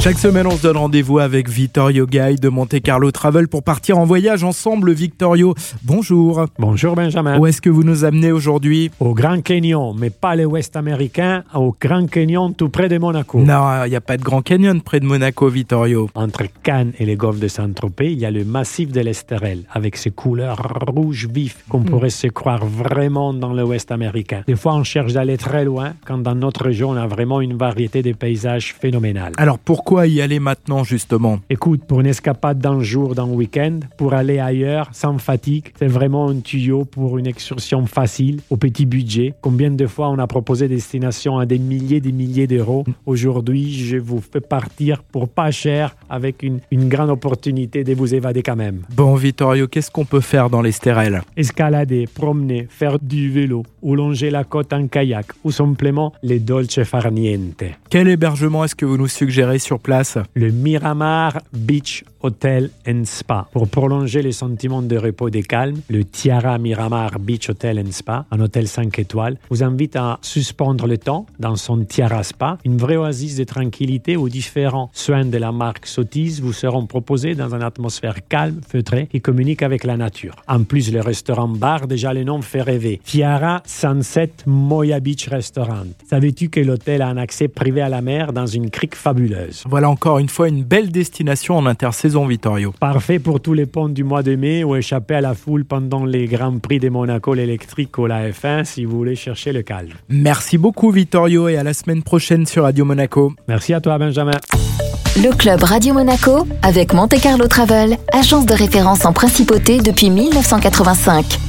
Chaque semaine, on se donne rendez-vous avec Vittorio Gay de Monte Carlo Travel pour partir en voyage ensemble. Victorio, bonjour. Bonjour Benjamin. Où est-ce que vous nous amenez aujourd'hui? Au Grand Canyon, mais pas les Ouest américains, au Grand Canyon tout près de Monaco. Non, il n'y a pas de Grand Canyon près de Monaco, Vittorio. Entre Cannes et les golfs de Saint-Tropez, il y a le massif de l'Estérel, avec ses couleurs rouges vifs, qu'on pourrait se croire vraiment dans l'Ouest américain. Des fois, on cherche d'aller très loin, quand dans notre région, on a vraiment une variété de paysages phénoménales. Alors pourquoi y aller maintenant, justement? Écoute, pour une escapade d'un jour, d'un week-end, pour aller ailleurs sans fatigue, c'est vraiment un tuyau pour une excursion facile, au petit budget. Combien de fois on a proposé des destinations à des milliers, des milliers d'euros Aujourd'hui, je vous fais partir pour pas cher, avec une, une grande opportunité de vous évader quand même. Bon, Vittorio, qu'est-ce qu'on peut faire dans l'Estérel Escalader, promener, faire du vélo, ou longer la côte en kayak, ou simplement les dolce far niente. Quel hébergement est-ce que vous nous suggérez sur place Le Miramar Beach Hotel Spa. Pour prolonger les sentiments de repos et de calme, le Tiara Miramar Beach Hotel Spa, un hôtel 5 étoiles, vous invite à suspendre le temps dans son Tiara Spa, une vraie oasis de tranquillité où différents soins de la marque Sotis vous seront proposés dans une atmosphère calme, feutrée et communique avec la nature. En plus, le restaurant bar, déjà le nom fait rêver. Tiara Sunset Moya Beach Restaurant. Savais-tu que l'hôtel a un accès privé à la mer dans une crique fabuleuse? Voilà encore une fois une belle destination en intersaison, Vittorio. Parfait pour tous les ponts du mois de mai ou échapper à la foule pendant les Grands Prix de Monaco, l'électrique ou la F1 si vous voulez chercher le calme. Merci beaucoup, Vittorio, et à la semaine prochaine sur Radio Monaco. Merci à toi, Benjamin. Le club Radio Monaco avec Monte Carlo Travel, agence de référence en principauté depuis 1985.